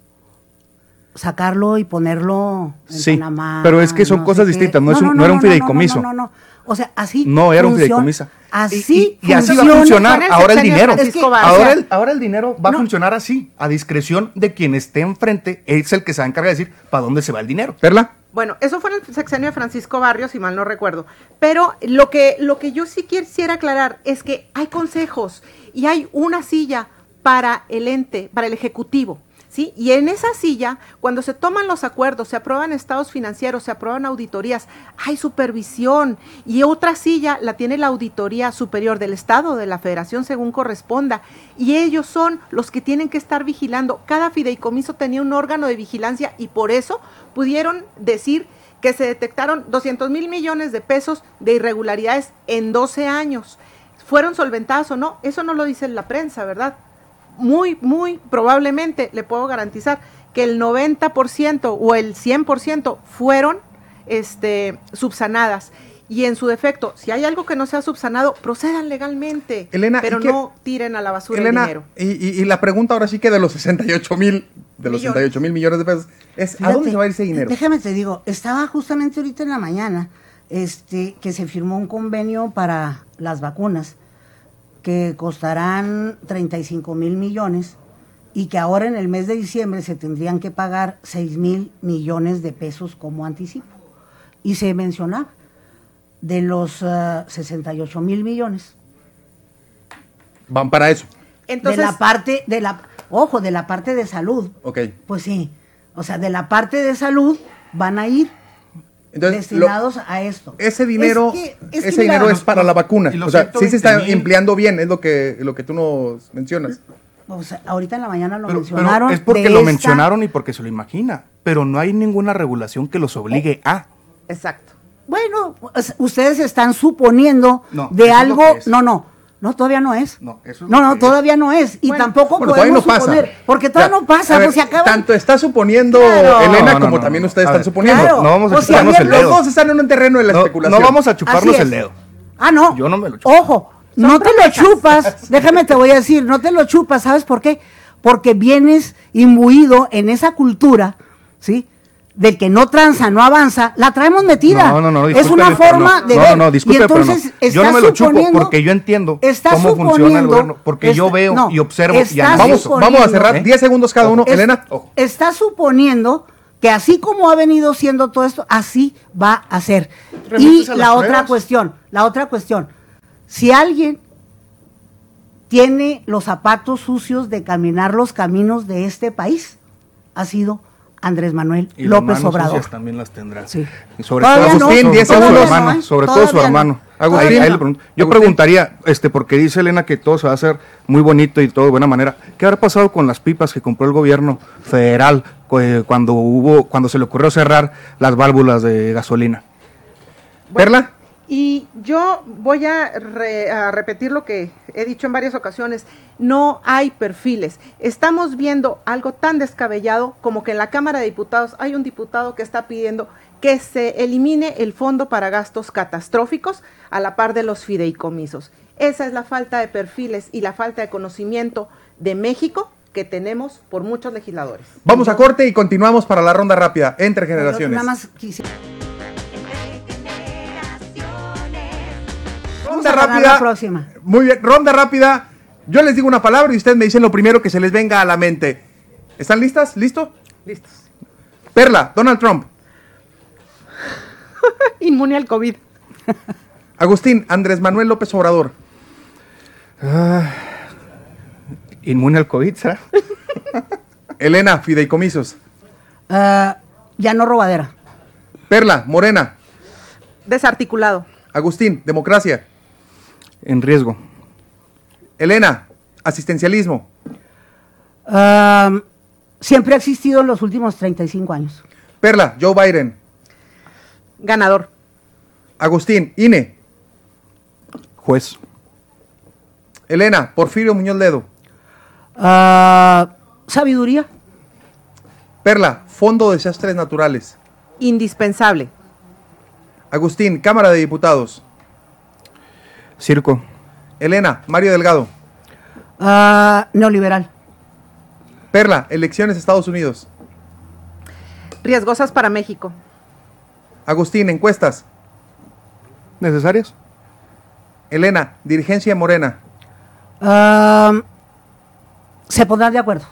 sacarlo y ponerlo en Sí, Panamá, pero es que son no cosas distintas, no es un- no era un fideicomiso. No, no, no, O sea, así. No, era un fideicomiso. Así y, y así va a funciona. funcionar ahora el dinero. Es que- ahora, el, ahora el dinero va No. a funcionar así, a discreción de quien esté enfrente, es el que se va a encargar de decir para dónde se va el dinero. ¿Perla? Bueno, eso fue en el sexenio de Francisco Barrios, si mal no recuerdo. Pero lo que, lo que yo sí quisiera aclarar es que hay consejos y hay una silla para el ente, para el ejecutivo. ¿Sí? Y en esa silla, cuando se toman los acuerdos, se aprueban estados financieros, se aprueban auditorías, hay supervisión. Y otra silla la tiene la Auditoría Superior del Estado, de la Federación, según corresponda. Y ellos son los que tienen que estar vigilando. Cada fideicomiso tenía un órgano de vigilancia y por eso pudieron decir que se detectaron 200 mil millones de pesos de irregularidades en 12 años. ¿Fueron solventadas o no? Eso no lo dice la prensa, ¿verdad? Muy, muy probablemente le puedo garantizar que el 90% o el 100% fueron este, subsanadas. Y en su defecto, si hay algo que no sea subsanado, procedan legalmente. Elena, pero ¿y qué- no tiren a la basura Elena, el dinero. y, y- y la pregunta ahora sí que de los 68 mil, de los Millones. 68 mil millones de pesos, es ¿a dónde se va a ir ese dinero? Déjame te digo, estaba justamente ahorita en la mañana este, que se firmó un convenio para las vacunas que costarán 35 mil millones y que ahora en el mes de diciembre se tendrían que pagar 6 mil millones de pesos como anticipo. Y se mencionaba de los ah, 68 mil millones Van para eso. Entonces, de la parte de la ojo de la parte de salud Ok. pues sí o sea de la parte de salud van a ir Entonces, lo- destinados a esto ese dinero, Es que- es que ese mira, dinero es para la vacuna. O sea, sí se está 120,000. empleando bien, es lo que, lo que tú nos mencionas. o sea, ahorita en la mañana lo Pero, mencionaron pero es porque lo esta- mencionaron y porque se lo imagina. Pero no hay ninguna regulación que los obligue a. exacto. bueno pues, ustedes están suponiendo No, de lo algo es. no no no todavía no es No, eso es no no todavía no es y Bueno, tampoco Bueno, todavía podemos no pasa. suponer porque todavía Ya, no pasa ver, pues se acaban Tanto está suponiendo Claro. Elena No, no, como no, también no. ustedes A están suponiendo. Claro. No vamos a O chuparnos el Los dedo. dos están en un terreno de la No, especulación. no vamos a chuparnos el dedo. Ah, no. Yo no me lo chupo. Ojo, no te lo chupas. Déjame te voy a decir, no te lo chupas. ¿Sabes por qué? Porque vienes imbuido en esa cultura, ¿sí? Del que no tranza, no avanza, la traemos metida. No, no, no, es disculpe, una forma no, de no, ver. no, disculpe, y pero no. entonces Yo no me lo chupo porque yo entiendo está cómo funciona el gobierno, porque yo veo no, y observo y analizo. Vamos, vamos a cerrar ¿Eh? 10 segundos cada uno. Es- Elena. Está suponiendo que así como ha venido siendo todo esto, así va a ser. Y a la otra pruebas. cuestión, la otra cuestión, si alguien tiene los zapatos sucios de caminar los caminos de este país, ha sido Andrés Manuel Y las López manos Obrador. sucias también las tendrá. Sí. Y sobre Todavía todo, no, sobre todo 10 su segundos. hermano, ¿eh? sobre todo su no. hermano. Agustín. Ahí- ahí le pregunto. Yo Agustín. preguntaría, este, porque dice Elena que todo se va a hacer muy bonito y todo de buena manera. ¿Qué habrá pasado con las pipas que compró el gobierno federal eh, cuando hubo, cuando se le ocurrió cerrar las válvulas de gasolina? Perla. Y yo voy a, re- a repetir lo que he dicho en varias ocasiones. No hay perfiles. Estamos viendo algo tan descabellado como que en la Cámara de Diputados hay un diputado que está pidiendo que se elimine el fondo para gastos catastróficos a la par de los fideicomisos. Esa es la falta de perfiles y la falta de conocimiento de México que tenemos por muchos legisladores. Vamos a corte y continuamos para la ronda rápida entre generaciones. Nada más quisiera. Ronda rápida. la próxima. Muy bien, ronda rápida. Yo les digo una palabra y ustedes me dicen lo primero que se les venga a la mente. ¿Están listas? ¿Listo? Listos. Perla, Donald Trump. Inmune al COVID. Agustín, Andrés Manuel López Obrador. Inmune al COVID, ¿será? Elena, Fideicomisos. Ah, ya no robadera. Perla, Morena. Desarticulado. Agustín, Democracia. En riesgo. Elena, Asistencialismo. Siempre ha existido en los últimos 35 años. Perla, Joe Biden. Ganador. Agustín, INE. Juez. Elena, Porfirio Muñoz Ledo. Ah, sabiduría. Perla, Fondo de Desastres Naturales. Indispensable. Agustín, Cámara de Diputados. Circo. Elena, Mario Delgado. Ah, neoliberal. Perla, Elecciones Estados Unidos. Riesgosas para México. Agustín, Encuestas. ¿Necesarias? Elena, Dirigencia Morena. Se pondrán de acuerdo.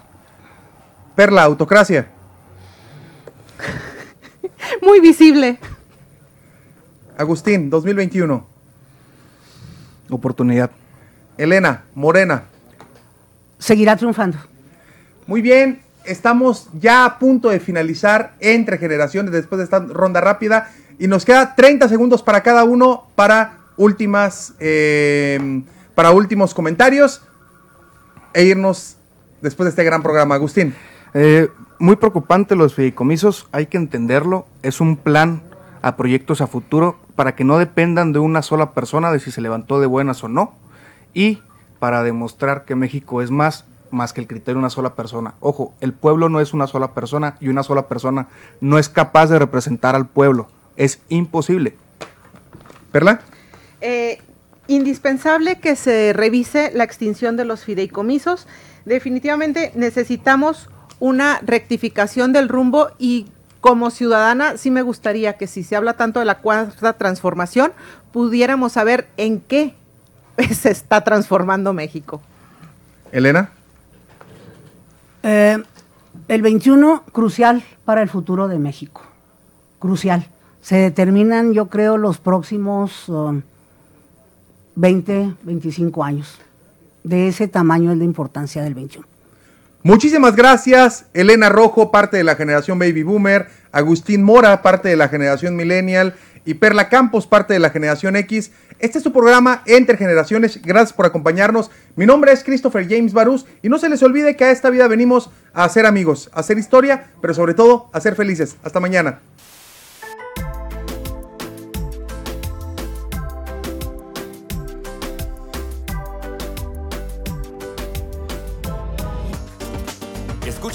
Perla, Autocracia. Muy visible. Agustín, 2021. Oportunidad. Elena, Morena. Seguirá triunfando. Muy bien, estamos ya a punto de finalizar entre generaciones después de esta ronda rápida y nos queda 30 segundos para cada uno para últimas eh, para últimos comentarios e irnos después de este gran programa. Agustín, Eh, muy preocupante los fideicomisos, hay que entenderlo, es un plan a proyectos a futuro para que no dependan de una sola persona de si se levantó de buenas o no y para demostrar que México es más más que el criterio de una sola persona. Ojo, el pueblo no es una sola persona y una sola persona no es capaz de representar al pueblo. Es imposible. Perla. Eh, indispensable que se revise la extinción de los fideicomisos. Definitivamente necesitamos una rectificación del rumbo y como ciudadana sí me gustaría que si se habla tanto de la cuarta transformación, pudiéramos saber en qué se está transformando México. Elena. Eh, el 21, crucial para el futuro de México. Crucial. Se determinan, yo creo, los próximos um, 20, 25 años. De ese tamaño es la importancia del 21. Muchísimas gracias, Elena Rojo, parte de la generación Baby Boomer, Agustín Mora, parte de la generación Millennial y Perla Campos, parte de la generación X. Este es tu programa Entre Generaciones. Gracias por acompañarnos. Mi nombre es Christopher James Barús y no se les olvide que a esta vida venimos a hacer amigos, a hacer historia, pero sobre todo a ser felices. Hasta mañana.